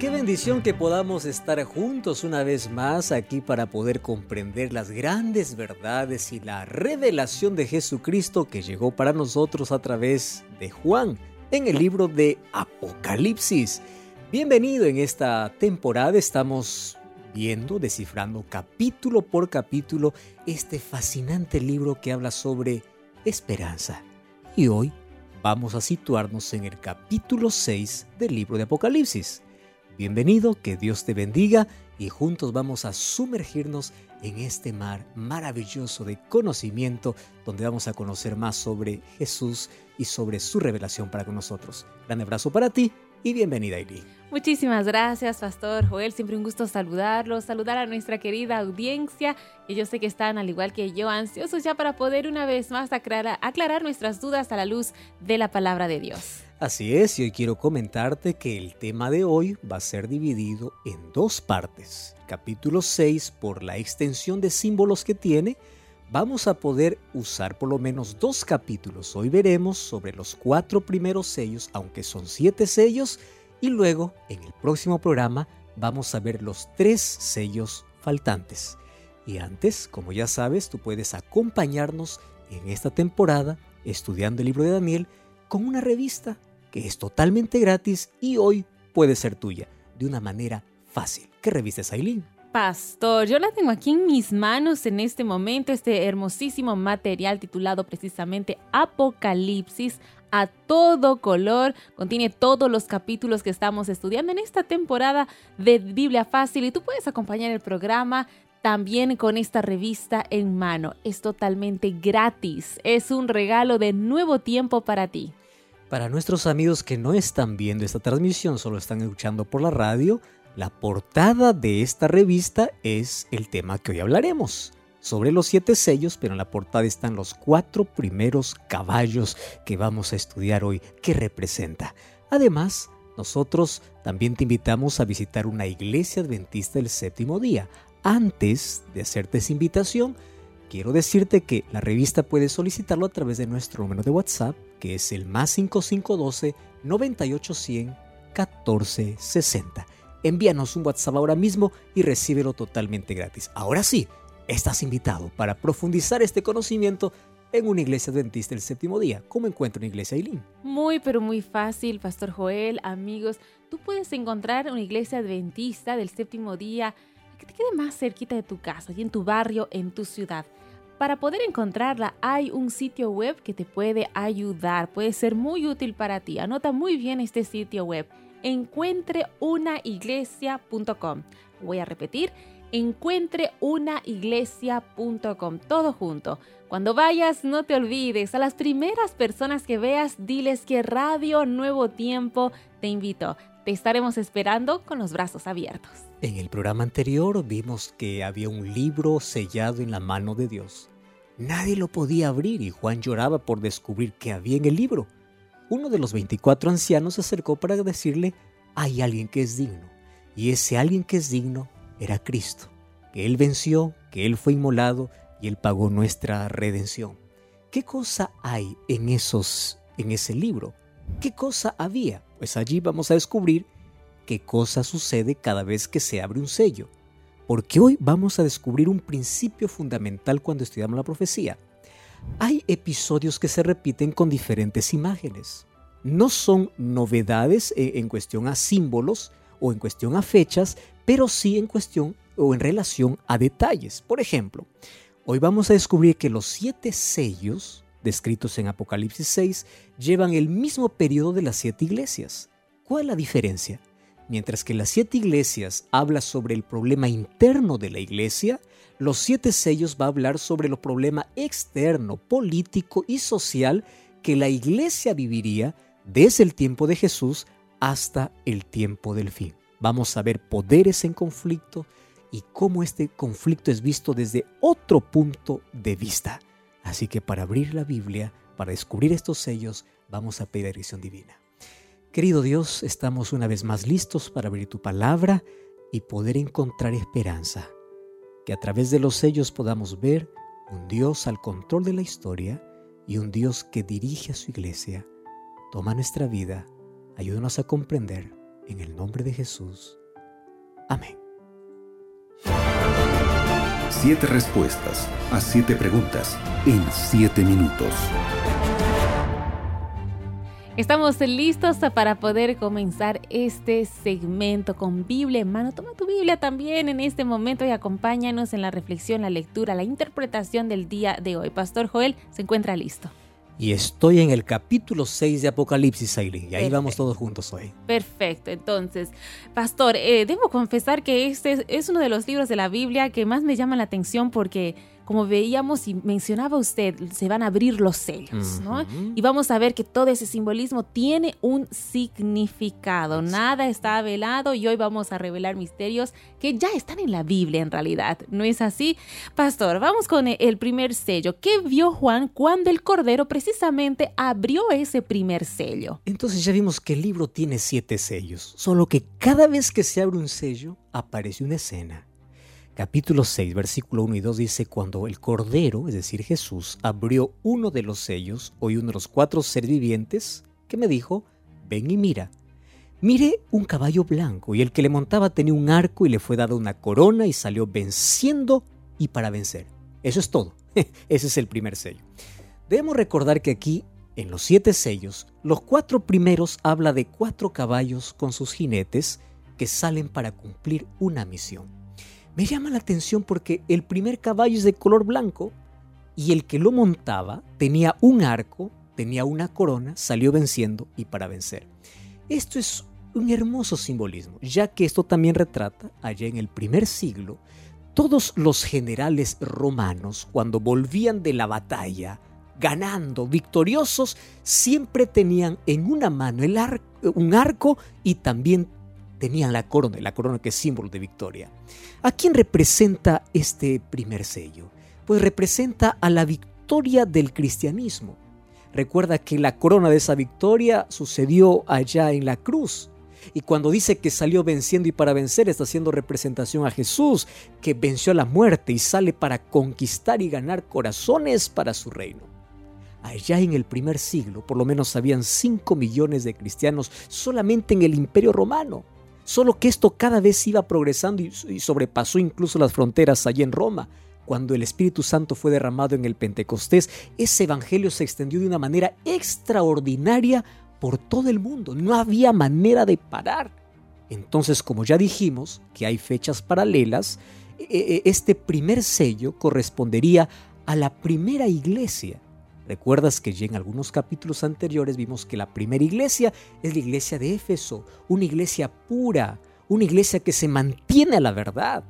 Qué bendición que podamos estar juntos una vez más aquí para poder comprender las grandes verdades y la revelación de Jesucristo que llegó para nosotros a través de Juan en el libro de Apocalipsis. Bienvenido en esta temporada, estamos viendo, descifrando capítulo por capítulo este fascinante libro que habla sobre esperanza. Y hoy vamos a situarnos en el capítulo 6 del libro de Apocalipsis. Bienvenido, que Dios te bendiga y juntos vamos a sumergirnos en este mar maravilloso de conocimiento donde vamos a conocer más sobre Jesús y sobre su revelación para con nosotros. Gran abrazo para ti y bienvenida, Ili. Muchísimas gracias, Pastor Joel. Siempre un gusto saludarlos, saludar a nuestra querida audiencia, que yo sé que están, al igual que yo, ansiosos ya para poder una vez más aclarar, aclarar nuestras dudas a la luz de la palabra de Dios. Así es, y hoy quiero comentarte que el tema de hoy va a ser dividido en dos partes. Capítulo 6, por la extensión de símbolos que tiene, vamos a poder usar por lo menos dos capítulos. Hoy veremos sobre los cuatro primeros sellos, aunque son siete sellos, y luego en el próximo programa vamos a ver los tres sellos faltantes. Y antes, como ya sabes, tú puedes acompañarnos en esta temporada estudiando el libro de Daniel con una revista que es totalmente gratis y hoy puede ser tuya de una manera fácil. ¿Qué revista es Aileen? Pastor, yo la tengo aquí en mis manos en este momento, este hermosísimo material titulado precisamente Apocalipsis a todo color. Contiene todos los capítulos que estamos estudiando en esta temporada de Biblia Fácil y tú puedes acompañar el programa también con esta revista en mano. Es totalmente gratis. Es un regalo de nuevo tiempo para ti. Para nuestros amigos que no están viendo esta transmisión, solo están escuchando por la radio, la portada de esta revista es el tema que hoy hablaremos. Sobre los siete sellos, pero en la portada están los cuatro primeros caballos que vamos a estudiar hoy, que representa. Además, nosotros también te invitamos a visitar una iglesia adventista del séptimo día. Antes de hacerte esa invitación, quiero decirte que la revista puedes solicitarlo a través de nuestro número de WhatsApp, que es el más 5512 9810 1460 envíanos un WhatsApp ahora mismo y recíbelo totalmente gratis. Ahora sí, estás invitado para profundizar este conocimiento en una iglesia adventista del séptimo día. ¿Cómo encuentro una iglesia Aileen? Muy, pero muy fácil, Pastor Joel, amigos. Tú puedes encontrar una iglesia adventista del séptimo día que te quede más cerquita de tu casa y en tu barrio, en tu ciudad. Para poder encontrarla hay un sitio web que te puede ayudar, puede ser muy útil para ti. Anota muy bien este sitio web encuentreunaiglesia.com. Voy a repetir, encuentreunaiglesia.com, todo junto. Cuando vayas, no te olvides, a las primeras personas que veas, diles que Radio Nuevo Tiempo te invito. Estaremos esperando con los brazos abiertos. En el programa anterior vimos que había un libro sellado en la mano de Dios. Nadie lo podía abrir y Juan lloraba por descubrir qué había en el libro uno de los 24 ancianos se acercó para decirle, hay alguien que es digno. Y ese alguien que es digno era Cristo, que Él venció, que Él fue inmolado y Él pagó nuestra redención. ¿Qué cosa hay en, esos, en ese libro? ¿Qué cosa había? Pues allí vamos a descubrir qué cosa sucede cada vez que se abre un sello. Porque hoy vamos a descubrir un principio fundamental cuando estudiamos la profecía. Hay episodios que se repiten con diferentes imágenes. No son novedades eh, en cuestión a símbolos o en cuestión a fechas, pero sí en cuestión o en relación a detalles. Por ejemplo, hoy vamos a descubrir que los siete sellos descritos en Apocalipsis 6 llevan el mismo periodo de las siete iglesias. ¿Cuál la diferencia? Mientras que las siete iglesias habla sobre el problema interno de la iglesia, los siete sellos va a hablar sobre el problema externo, político y social que la iglesia viviría desde el tiempo de Jesús hasta el tiempo del fin. Vamos a ver poderes en conflicto, y cómo este conflicto es visto desde otro punto de vista. Así que para abrir la Biblia, para descubrir estos sellos, vamos a pedir dirección divina. Querido Dios, estamos una vez más listos para abrir tu palabra y poder encontrar esperanza. Que a través de los sellos podamos ver un Dios al control de la historia y un Dios que dirige a su iglesia. Toma nuestra vida, ayúdanos a comprender. En el nombre de Jesús. Amén. Siete respuestas a siete preguntas en siete minutos. Estamos listos para poder comenzar este segmento con Biblia en mano. Toma tu Biblia también en este momento y acompáñanos en la reflexión, la lectura, la interpretación del día de hoy. Pastor Joel se encuentra listo. Y estoy en el capítulo 6 de Apocalipsis, Aileen. Y ahí vamos todos juntos hoy. Perfecto. Entonces, Pastor, eh, debo confesar que este es uno de los libros de la Biblia que más me llama la atención porque como veíamos y mencionaba usted, se van a abrir los sellos, ¿no? Y vamos a ver que todo ese simbolismo tiene un significado. Nada está velado y hoy vamos a revelar misterios que ya están en la Biblia en realidad. ¿No es así? Pastor, vamos con el primer sello. ¿Qué vio Juan cuando el Cordero precisamente abrió ese primer sello? Entonces ya vimos que el libro tiene siete sellos, solo que cada vez que se abre un sello aparece una escena capítulo 6, versículo 1 y 2 dice, cuando el Cordero, es decir, Jesús, abrió uno de los sellos, oí uno de los cuatro seres vivientes, que me dijo, ven y mira. Mire un caballo blanco, y el que le montaba tenía un arco y le fue dada una corona y salió venciendo y para vencer. Eso es todo. Ese es el primer sello. Debemos recordar que aquí, en los siete sellos, los cuatro primeros habla de cuatro caballos con sus jinetes que salen para cumplir una misión. Me llama la atención porque el primer caballo es de color blanco y el que lo montaba tenía un arco, tenía una corona, salió venciendo y para vencer. Esto es un hermoso simbolismo, ya que esto también retrata, allá en el primer siglo, todos los generales romanos, cuando volvían de la batalla, ganando, victoriosos, siempre tenían en una mano un arco y también tenían la corona, la corona que es símbolo de victoria. ¿A quién representa este primer sello? Pues representa a la victoria del cristianismo. Recuerda que la corona de esa victoria sucedió allá en la cruz. Y cuando dice que salió venciendo y para vencer, está haciendo representación a Jesús, que venció a la muerte y sale para conquistar y ganar corazones para su reino. Allá en el primer siglo, por lo menos habían 5 millones de cristianos solamente en el imperio romano. Solo que esto cada vez iba progresando y sobrepasó incluso las fronteras allí en Roma. Cuando el Espíritu Santo fue derramado en el Pentecostés, ese evangelio se extendió de una manera extraordinaria por todo el mundo. No había manera de parar. Entonces, como ya dijimos que hay fechas paralelas, e, e, este primer sello correspondería a la primera iglesia Recuerdas que ya en algunos capítulos anteriores vimos que la primera iglesia es la iglesia de Éfeso, una iglesia pura, una iglesia que se mantiene a la verdad.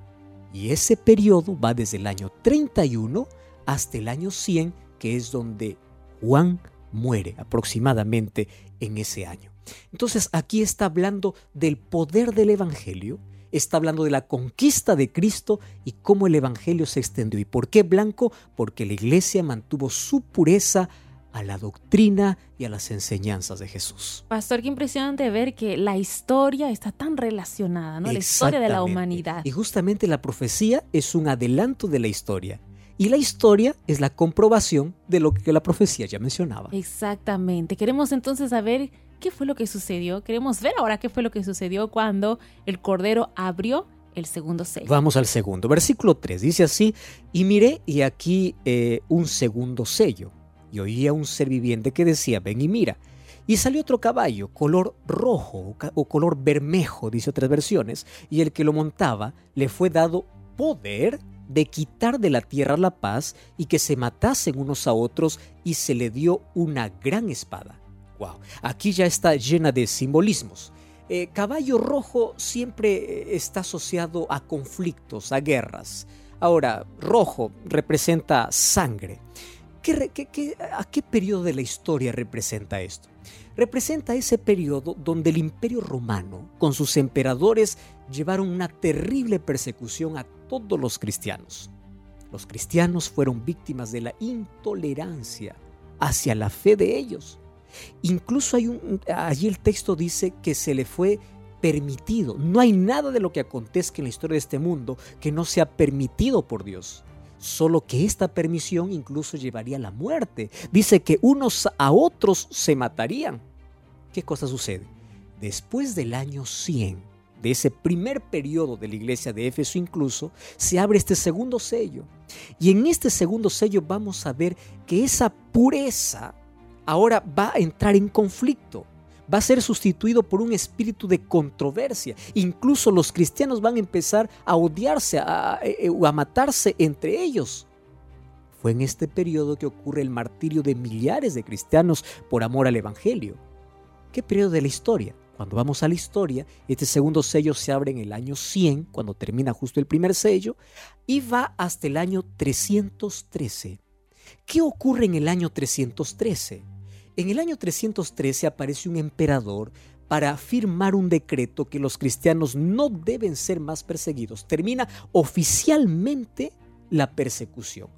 Y ese periodo va desde el año 31 hasta el año 100, que es donde Juan muere aproximadamente en ese año. Entonces aquí está hablando del poder del Evangelio está hablando de la conquista de Cristo y cómo el Evangelio se extendió. ¿Y por qué blanco? Porque la iglesia mantuvo su pureza a la doctrina y a las enseñanzas de Jesús. Pastor, qué impresionante ver que la historia está tan relacionada, ¿no? La historia de la humanidad. Y justamente la profecía es un adelanto de la historia. Y la historia es la comprobación de lo que la profecía ya mencionaba. Exactamente. Queremos entonces saber qué fue lo que sucedió. Queremos ver ahora qué fue lo que sucedió cuando el Cordero abrió el segundo sello. Vamos al segundo. Versículo 3 dice así, y miré y aquí eh, un segundo sello. Y oía un ser viviente que decía, ven y mira. Y salió otro caballo, color rojo o color bermejo, dice otras versiones, y el que lo montaba le fue dado poder de quitar de la tierra la paz y que se matasen unos a otros y se le dio una gran espada. Aquí ya está llena de simbolismos. Eh, caballo rojo siempre eh, está asociado a conflictos, a guerras. Ahora, rojo representa sangre. a qué periodo de la historia representa esto? Representa ese periodo donde el imperio romano, con sus emperadores, llevaron una terrible persecución a todos los cristianos. Los cristianos fueron víctimas de la intolerancia hacia la fe de ellos. Incluso allí el texto dice que se le fue permitido. No hay nada de lo que acontezca en la historia de este mundo que no sea permitido por Dios. Solo que esta permisión incluso llevaría a la muerte. Dice que unos a otros se matarían. ¿Qué cosa sucede? Después del año 100, de ese primer periodo de la iglesia de Éfeso incluso, se abre este segundo sello. Y en este segundo sello vamos a ver que esa pureza ahora va a entrar en conflicto va a ser sustituido por un espíritu de controversia. Incluso los cristianos van a empezar a odiarse, a, a, eh, a, matarse entre ellos. Fue en este periodo que ocurre el martirio de millares de cristianos por amor al Evangelio. ¿Qué periodo de la historia? Cuando vamos a la historia, este segundo sello se abre en el año 100, cuando termina justo el primer sello, y va hasta el año 313. ¿Qué ocurre en el año 313? En el año 313 aparece un emperador para firmar un decreto que los cristianos no deben ser más perseguidos. Termina oficialmente la persecución.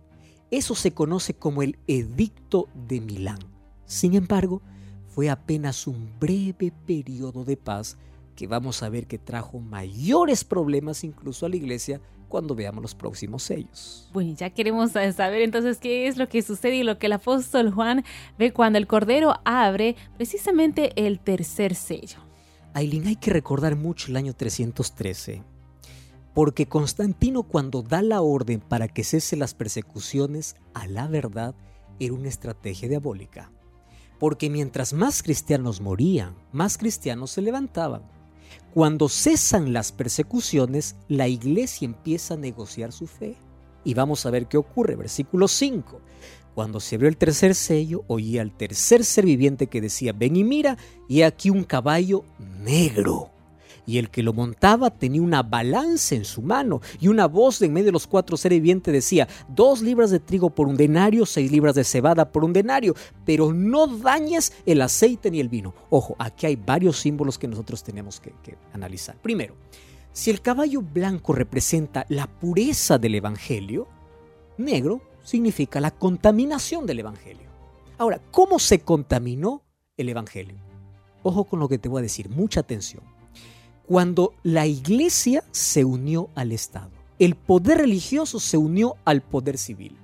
Eso se conoce como el Edicto de Milán. Sin embargo, fue apenas un breve periodo de paz que vamos a ver que trajo mayores problemas incluso a la iglesia cuando veamos los próximos sellos. Bueno, ya queremos saber entonces qué es lo que sucede y lo que el apóstol Juan ve cuando el Cordero abre precisamente el tercer sello. Aileen, hay que recordar mucho el año 313, porque Constantino cuando da la orden para que cese las persecuciones a la verdad era una estrategia diabólica. Porque mientras más cristianos morían, más cristianos se levantaban. Cuando cesan las persecuciones, la iglesia empieza a negociar su fe. Y vamos a ver qué ocurre. Versículo 5. Cuando se abrió el tercer sello, oía al tercer ser viviente que decía, ven y mira, y aquí un caballo negro y el que lo montaba tenía una balanza en su mano y una voz de en medio de los cuatro seres vivientes decía, dos libras de trigo por un denario, seis libras de cebada por un denario, pero no dañes el aceite ni el vino. Ojo, aquí hay varios símbolos que nosotros tenemos que, que analizar. Primero, si el caballo blanco representa la pureza del Evangelio, negro significa la contaminación del Evangelio. Ahora, ¿cómo se contaminó el Evangelio? Ojo con lo que te voy a decir, mucha atención cuando la iglesia se unió al Estado. El poder religioso se unió al poder civil.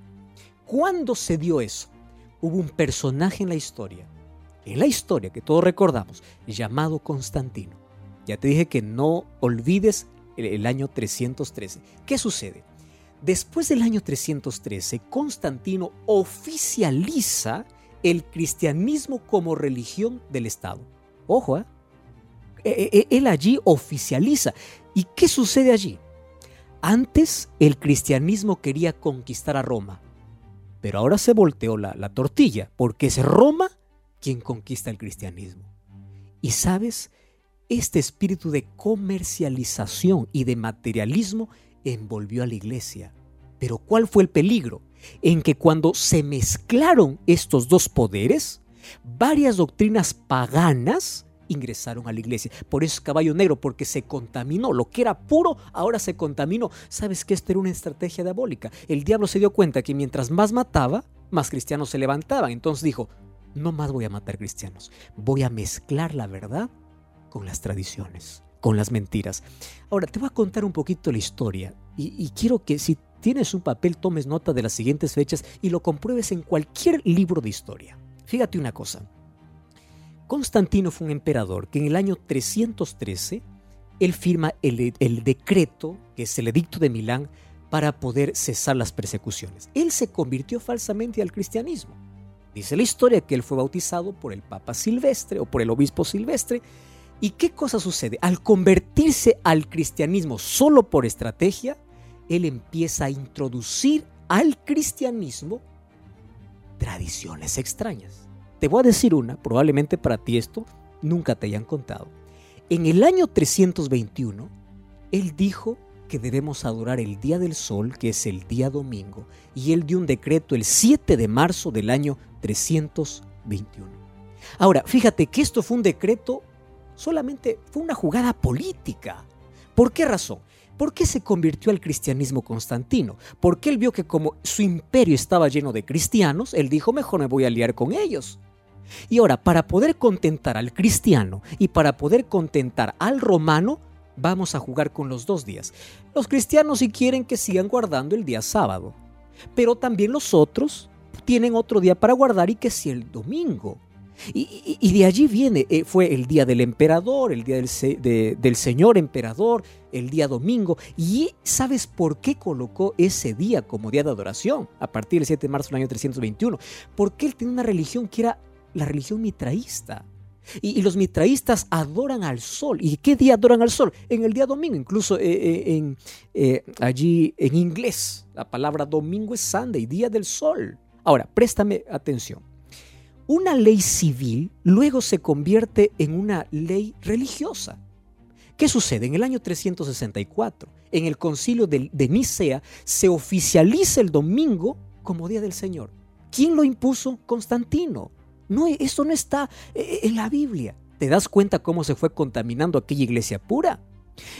¿Cuándo se dio eso? Hubo un personaje en la historia, en la historia que todos recordamos, llamado Constantino. Ya te dije que no olvides el, año 313. ¿Qué sucede? Después del año 313, Constantino oficializa el cristianismo como religión del Estado. Ojo, ¿eh? E, e, él allí oficializa. ¿Y qué sucede allí? Antes el cristianismo quería conquistar a Roma, pero ahora se volteó la, la tortilla, porque es Roma quien conquista el cristianismo. Y sabes, este espíritu de comercialización y de materialismo envolvió a la iglesia. Pero ¿cuál fue el peligro? En que cuando se mezclaron estos dos poderes, varias doctrinas paganas ingresaron a la iglesia. Por eso es caballo negro, porque se contaminó. Lo que era puro, ahora se contaminó. ¿Sabes que esto era una estrategia diabólica? El diablo se dio cuenta que mientras más mataba, más cristianos se levantaban. Entonces dijo, no más voy a matar cristianos, voy a mezclar la verdad con las tradiciones, con las mentiras. Ahora, te voy a contar un poquito la historia y, y quiero que si tienes un papel tomes nota de las siguientes fechas y lo compruebes en cualquier libro de historia. Fíjate una cosa. Constantino fue un emperador que en el año 313 él firma el, decreto, que es el edicto de Milán, para poder cesar las persecuciones. Él se convirtió falsamente al cristianismo. Dice la historia que él fue bautizado por el Papa Silvestre o por el obispo Silvestre. ¿Y qué cosa sucede? Al convertirse al cristianismo solo por estrategia, él empieza a introducir al cristianismo tradiciones extrañas. Te voy a decir una, probablemente para ti esto nunca te hayan contado. En el año 321, él dijo que debemos adorar el día del sol, que es el día domingo, y él dio un decreto el 7 de marzo del año 321. Ahora, fíjate que esto fue un decreto, solamente fue una jugada política, ¿Por qué razón? ¿Por qué se convirtió al cristianismo Constantino? Porque él vio que como su imperio estaba lleno de cristianos, él dijo, mejor me voy a liar con ellos. Y ahora, para poder contentar al cristiano y para poder contentar al romano, vamos a jugar con los dos días. Los cristianos si quieren que sigan guardando el día sábado, pero también los otros tienen otro día para guardar y que si el domingo. Y, de allí viene, eh, fue el día del emperador, el día del, del señor emperador, el día domingo. ¿Y sabes por qué colocó ese día como día de adoración a partir del 7 de marzo del año 321? Porque él tenía una religión que era la religión mitraísta. Y, los mitraístas adoran al sol. ¿Y qué día adoran al sol? En el día domingo, incluso eh, eh, en, allí en inglés, la palabra domingo es Sunday, día del sol. Ahora, préstame atención. Una ley civil luego se convierte en una ley religiosa. ¿Qué sucede? En el año 364, en el concilio de, Nicea, se oficializa el domingo como Día del Señor. ¿Quién lo impuso? Constantino. No, eso no está eh, en la Biblia. ¿Te das cuenta cómo se fue contaminando aquella iglesia pura?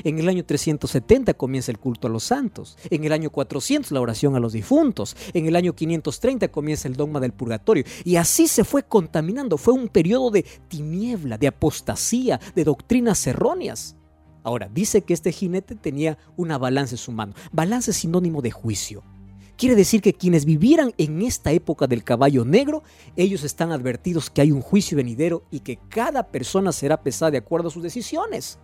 En el año 370 comienza el culto a los santos. En el año 400 la oración a los difuntos. En el año 530 comienza el dogma del purgatorio. Y así se fue contaminando. Fue un periodo de tiniebla, de apostasía, de doctrinas erróneas. Ahora, dice que este jinete tenía una balanza en su mano. Balance sinónimo de juicio. Quiere decir que quienes vivieran en esta época del caballo negro, ellos están advertidos que hay un juicio venidero y que cada persona será pesada de acuerdo a sus decisiones.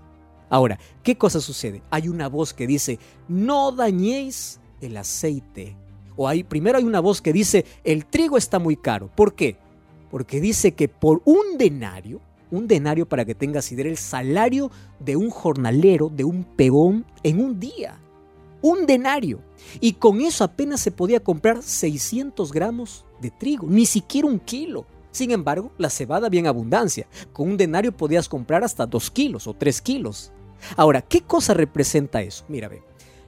Ahora, ¿qué cosa sucede? Hay una voz que dice, no dañéis el aceite. O hay, primero hay una voz que dice, el trigo está muy caro. ¿Por qué? Porque dice que por un denario, un denario para que tengas idea, el salario de un jornalero, de un peón en un día un denario. Y con eso apenas se podía comprar 600 gramos de trigo, ni siquiera un kilo. Sin embargo, la cebada había en abundancia. Con un denario podías comprar hasta 2 kilos o 3 kilos. Ahora, ¿qué cosa representa eso? Mira, ve.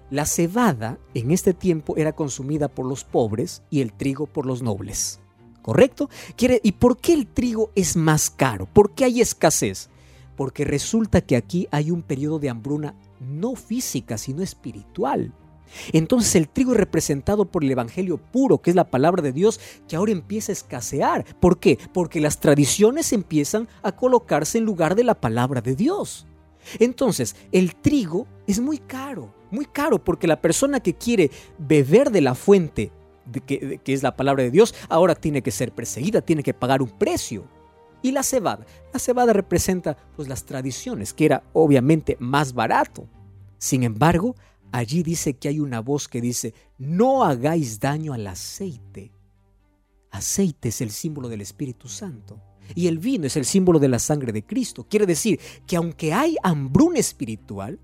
La cebada en este tiempo era consumida por los pobres y el trigo por los nobles. ¿Correcto? ¿Y por qué el trigo es más caro? ¿Por qué hay escasez? Porque resulta que aquí hay un periodo de hambruna no física, sino espiritual. Entonces el trigo es representado por el Evangelio puro, que es la palabra de Dios, que ahora empieza a escasear. ¿Por qué? Porque las tradiciones empiezan a colocarse en lugar de la palabra de Dios. Entonces, el trigo es muy caro, muy caro, porque la persona que quiere beber de la fuente, que, que es la palabra de Dios, ahora tiene que ser perseguida, tiene que pagar un precio. Y la cebada. La cebada representa pues las tradiciones, que era obviamente más barato. Sin embargo, allí dice que hay una voz que dice, no hagáis daño al aceite. Aceite es el símbolo del Espíritu Santo. Y el vino es el símbolo de la sangre de Cristo. Quiere decir que aunque hay hambruna espiritual,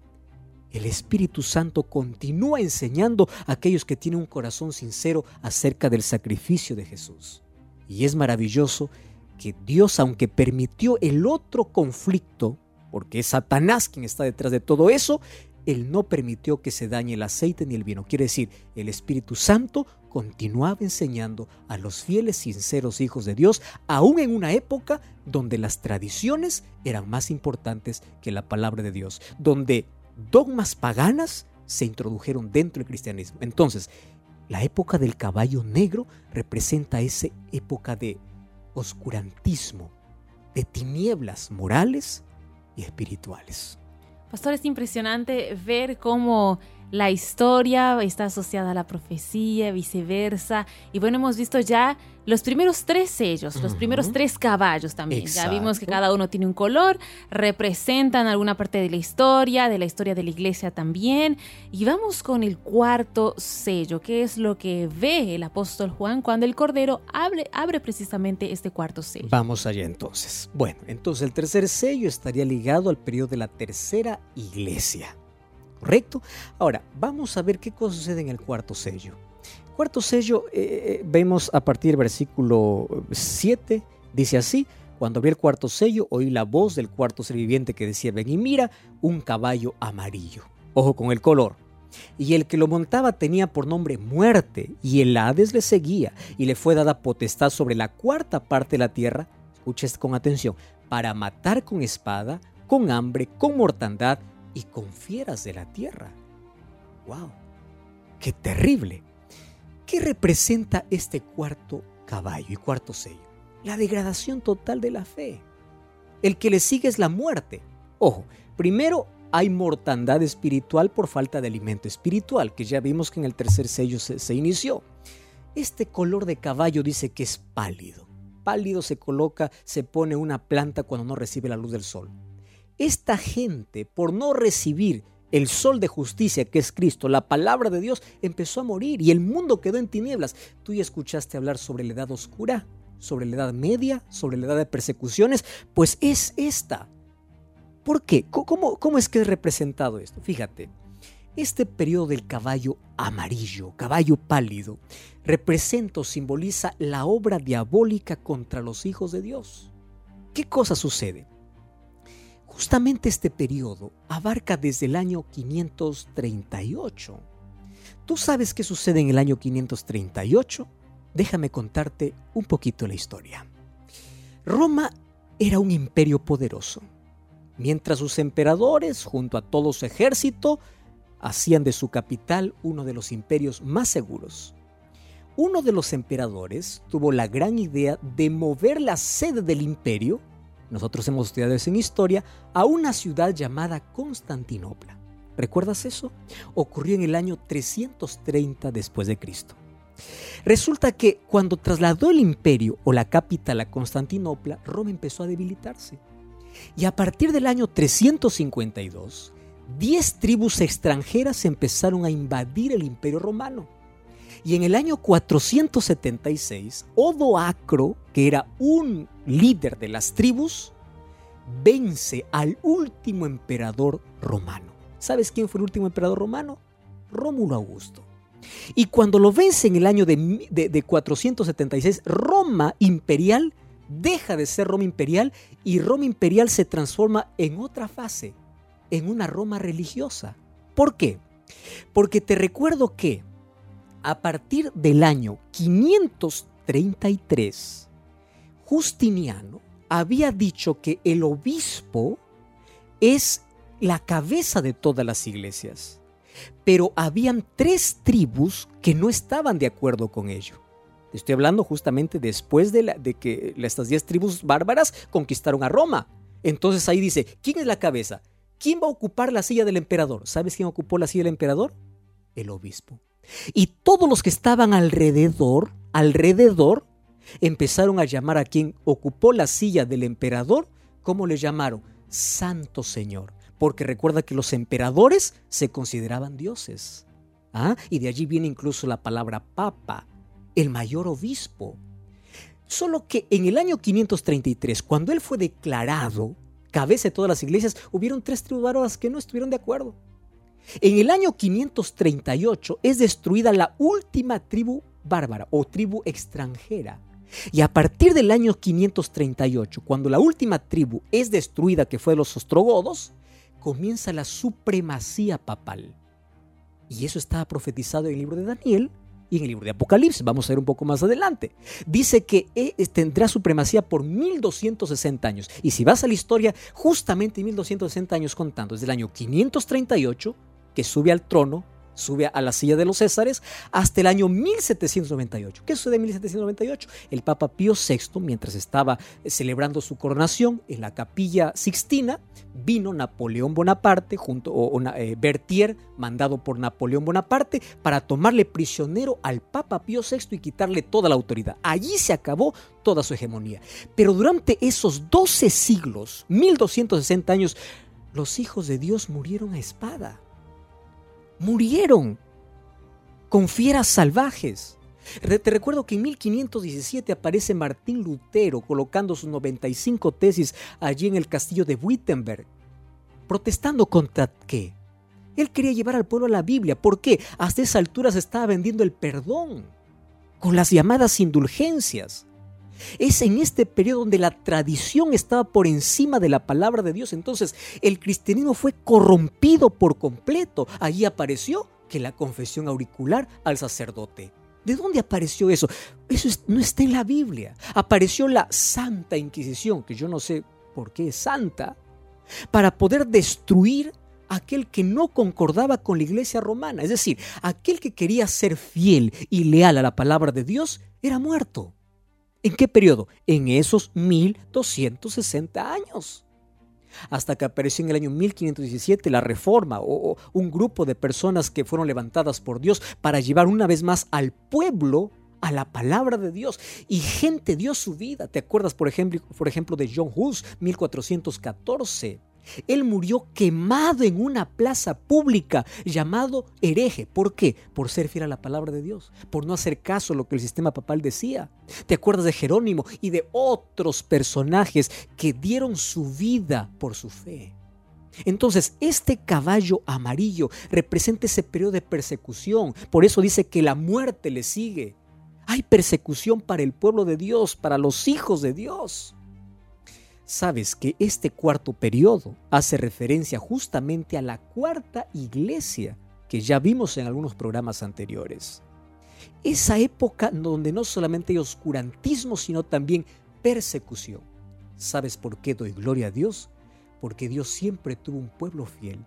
el Espíritu Santo continúa enseñando a aquellos que tienen un corazón sincero acerca del sacrificio de Jesús. Y es maravilloso que Dios, aunque permitió el otro conflicto, porque es Satanás quien está detrás de todo eso, Él no permitió que se dañe el aceite ni el vino. Quiere decir, el Espíritu Santo continuaba enseñando a los fieles, sinceros hijos de Dios, aún en una época donde las tradiciones eran más importantes que la palabra de Dios, donde dogmas paganas se introdujeron dentro del cristianismo. Entonces, la época del caballo negro representa esa época de oscurantismo, de tinieblas morales y espirituales. Pastor, es impresionante ver cómo la historia está asociada a la profecía, viceversa. Y bueno, hemos visto ya los primeros tres sellos, los primeros tres caballos también. Ya vimos que cada uno tiene un color, representan alguna parte de la historia, de la historia de la iglesia también. Y vamos con el cuarto sello, que es lo que ve el apóstol Juan cuando el Cordero abre, abre precisamente este cuarto sello. Vamos allá entonces. Bueno, entonces el tercer sello estaría ligado al periodo de la tercera iglesia. Ahora, vamos a ver qué cosa sucede en el cuarto sello. Cuarto sello, eh, eh, vemos a partir del versículo 7, dice así, cuando vi el cuarto sello, oí la voz del cuarto ser viviente que decía, ven y mira, un caballo amarillo. Ojo con el color. Y el que lo montaba tenía por nombre muerte, y el Hades le seguía, y le fue dada potestad sobre la cuarta parte de la tierra, escuches con atención, para matar con espada, con hambre, con mortandad, y con fieras de la tierra. ¡Wow! ¡Qué terrible! ¿Qué representa este cuarto caballo y cuarto sello? La degradación total de la fe. El que le sigue es la muerte. Ojo, primero hay mortandad espiritual por falta de alimento espiritual, que ya vimos que en el tercer sello se, inició. Este color de caballo dice que es pálido. Pálido se coloca, se pone una planta cuando no recibe la luz del sol. Esta gente, por no recibir el sol de justicia que es Cristo, la palabra de Dios, empezó a morir y el mundo quedó en tinieblas. Tú ya escuchaste hablar sobre la edad oscura, sobre la edad media, sobre la edad de persecuciones, pues es esta. ¿Por qué? ¿Cómo, es que es representado esto? Fíjate, este periodo del caballo amarillo, caballo pálido, representa o simboliza la obra diabólica contra los hijos de Dios. ¿Qué cosa sucede? Justamente este periodo abarca desde el año 538. ¿Tú sabes qué sucede en el año 538? Déjame contarte un poquito la historia. Roma era un imperio poderoso mientras sus emperadores, junto a todo su ejército, hacían de su capital uno de los imperios más seguros. Uno de los emperadores tuvo la gran idea de mover la sede del imperio, nosotros hemos estudiado eso en historia, a una ciudad llamada Constantinopla. ¿Recuerdas eso? Ocurrió en el año 330 después de Cristo. Resulta que cuando trasladó el imperio o la capital a Constantinopla, Roma empezó a debilitarse. Y a partir del año 352, 10 tribus extranjeras empezaron a invadir el imperio romano. Y en el año 476, Odoacro, que era un líder de las tribus, vence al último emperador romano. ¿Sabes quién fue el último emperador romano? Rómulo Augusto. Y cuando lo vence en el año de, de 476, Roma imperial deja de ser Roma imperial y Roma imperial se transforma en otra fase, en una Roma religiosa. ¿Por qué? Porque te recuerdo que a partir del año 533, Justiniano había dicho que el obispo es la cabeza de todas las iglesias, pero habían tres tribus que no estaban de acuerdo con ello. Estoy hablando justamente después de, de que estas diez tribus bárbaras conquistaron a Roma. Entonces ahí dice, ¿quién es la cabeza? ¿Quién va a ocupar la silla del emperador? ¿Sabes quién ocupó la silla del emperador? El obispo. Y todos los que estaban alrededor, alrededor, empezaron a llamar a quien ocupó la silla del emperador, ¿cómo le llamaron? Santo Señor. Porque recuerda que los emperadores se consideraban dioses. ¿Ah? Y de allí viene incluso la palabra papa, el mayor obispo. Solo que en el año 533, cuando él fue declarado cabeza de todas las iglesias, hubieron tres tribus que no estuvieron de acuerdo. En el año 538 es destruida la última tribu bárbara o tribu extranjera. Y a partir del año 538, cuando la última tribu es destruida, que fue los ostrogodos, comienza la supremacía papal. Y eso estaba profetizado en el libro de Daniel, y en el libro de Apocalipsis, vamos a ver un poco más adelante, dice que e, tendrá supremacía por 1260 años. Y si vas a la historia, justamente 1260 años contando, desde el año 538, que sube al trono sube a la silla de los Césares hasta el año 1798. ¿Qué sucede en 1798? El Papa Pío VI, mientras estaba celebrando su coronación en la capilla Sixtina, vino Napoleón Bonaparte, junto, o, eh, Berthier, mandado por Napoleón Bonaparte, para tomarle prisionero al Papa Pío VI y quitarle toda la autoridad. Allí se acabó toda su hegemonía. Pero durante esos 12 siglos, 1260 años, los hijos de Dios murieron a espada murieron con fieras salvajes. Te recuerdo que en 1517 aparece Martín Lutero colocando sus 95 tesis allí en el castillo de Wittenberg, protestando contra qué. Él quería llevar al pueblo a la Biblia. ¿Por qué? Hasta esa altura se estaba vendiendo el perdón con las llamadas indulgencias. Es en este periodo donde la tradición estaba por encima de la palabra de Dios. Entonces el cristianismo fue corrompido por completo. Allí apareció que la confesión auricular al sacerdote. ¿De dónde apareció eso? Eso no está en la Biblia. Apareció la Santa Inquisición, que yo no sé por qué es santa, para poder destruir aquel que no concordaba con la iglesia romana, es decir, aquel que quería ser fiel y leal a la palabra de Dios, era muerto. ¿En qué periodo? En esos 1260 años. Hasta que apareció en el año 1517 la reforma o, un grupo de personas que fueron levantadas por Dios para llevar una vez más al pueblo a la palabra de Dios y gente dio su vida. ¿Te acuerdas, por ejemplo, por ejemplo de John Hus, 1414? Él murió quemado en una plaza pública llamado hereje. ¿Por qué? Por ser fiel a la palabra de Dios, por no hacer caso a lo que el sistema papal decía. ¿Te acuerdas de Jerónimo y de otros personajes que dieron su vida por su fe? Entonces, este caballo amarillo representa ese periodo de persecución. Por eso dice que la muerte le sigue. Hay persecución para el pueblo de Dios, para los hijos de Dios. Sabes que este cuarto periodo hace referencia justamente a la cuarta iglesia que ya vimos en algunos programas anteriores. Esa época donde no solamente hay oscurantismo, sino también persecución. ¿Sabes por qué doy gloria a Dios? Porque Dios siempre tuvo un pueblo fiel.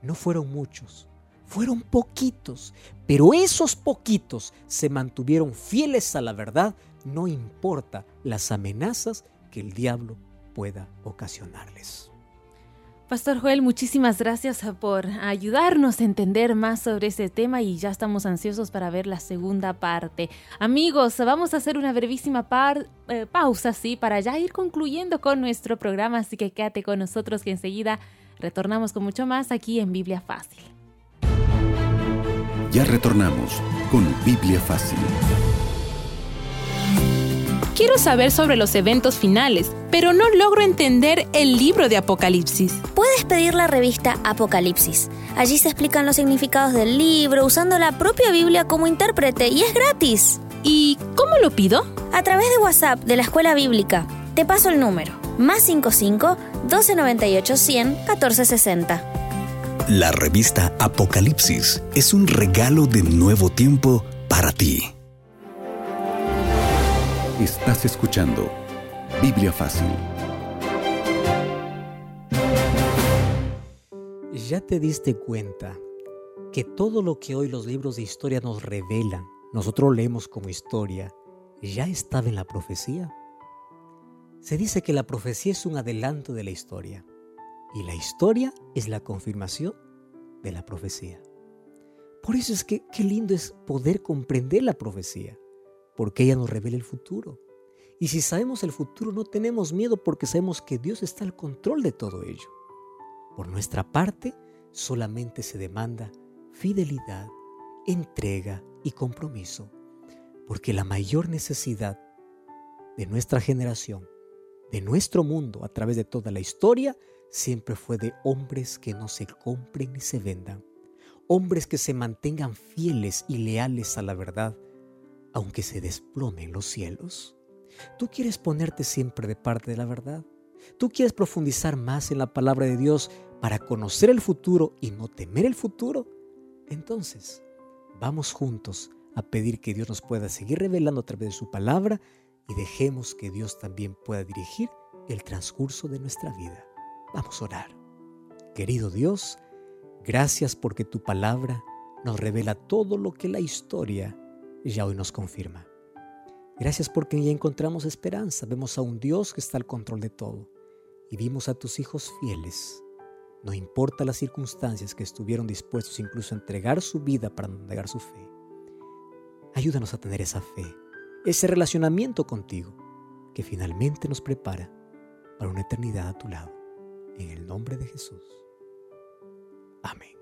No fueron muchos, fueron poquitos, pero esos poquitos se mantuvieron fieles a la verdad, no importa las amenazas que el diablo pueda ocasionarles. Pastor Joel, muchísimas gracias por ayudarnos a entender más sobre este tema y ya estamos ansiosos para ver la segunda parte. Amigos, vamos a hacer una brevísima eh, pausa, sí, para ya ir concluyendo con nuestro programa, así que quédate con nosotros que enseguida retornamos con mucho más aquí en Biblia Fácil. Ya retornamos con Biblia Fácil. Quiero saber sobre los eventos finales, pero no logro entender el libro de Apocalipsis. Puedes pedir la revista Apocalipsis. Allí se explican los significados del libro usando la propia Biblia como intérprete y es gratis. ¿Y cómo lo pido? A través de WhatsApp de la Escuela Bíblica. Te paso el número. Más 55 1298 100 1460. La revista Apocalipsis es un regalo de nuevo tiempo para ti. Estás escuchando Biblia Fácil. ¿Ya te diste cuenta que todo lo que hoy los libros de historia nos revelan, nosotros leemos como historia, ya estaba en la profecía? Se dice que la profecía es un adelanto de la historia y la historia es la confirmación de la profecía. Por eso es que qué lindo es poder comprender la profecía porque ella nos revela el futuro. Y si sabemos el futuro no tenemos miedo porque sabemos que Dios está al control de todo ello. Por nuestra parte, solamente se demanda fidelidad, entrega y compromiso, porque la mayor necesidad de nuestra generación, de nuestro mundo a través de toda la historia, siempre fue de hombres que no se compren ni se vendan, hombres que se mantengan fieles y leales a la verdad, aunque se desplomen los cielos? ¿Tú quieres ponerte siempre de parte de la verdad? ¿Tú quieres profundizar más en la palabra de Dios para conocer el futuro y no temer el futuro? Entonces, vamos juntos a pedir que Dios nos pueda seguir revelando a través de su palabra y dejemos que Dios también pueda dirigir el transcurso de nuestra vida. Vamos a orar. Querido Dios, gracias porque tu palabra nos revela todo lo que la historia ya hoy nos confirma. Gracias porque ya encontramos esperanza, vemos a un Dios que está al control de todo y vimos a tus hijos fieles. No importa las circunstancias que estuvieron dispuestos incluso a entregar su vida para negar su fe. Ayúdanos a tener esa fe, ese relacionamiento contigo que finalmente nos prepara para una eternidad a tu lado. En el nombre de Jesús. Amén.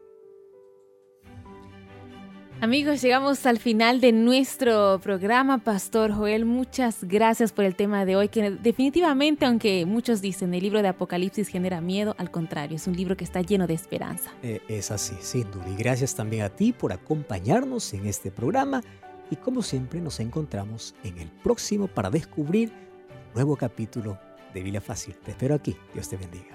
Amigos, llegamos al final de nuestro programa, Pastor Joel. Muchas gracias por el tema de hoy, que definitivamente, aunque muchos dicen el libro de Apocalipsis genera miedo, al contrario, es un libro que está lleno de esperanza. Eh, es así, sin duda. Y gracias también a ti por acompañarnos en este programa. Y como siempre, nos encontramos en el próximo para descubrir un nuevo capítulo de Biblia Fácil. Te espero aquí. Dios te bendiga.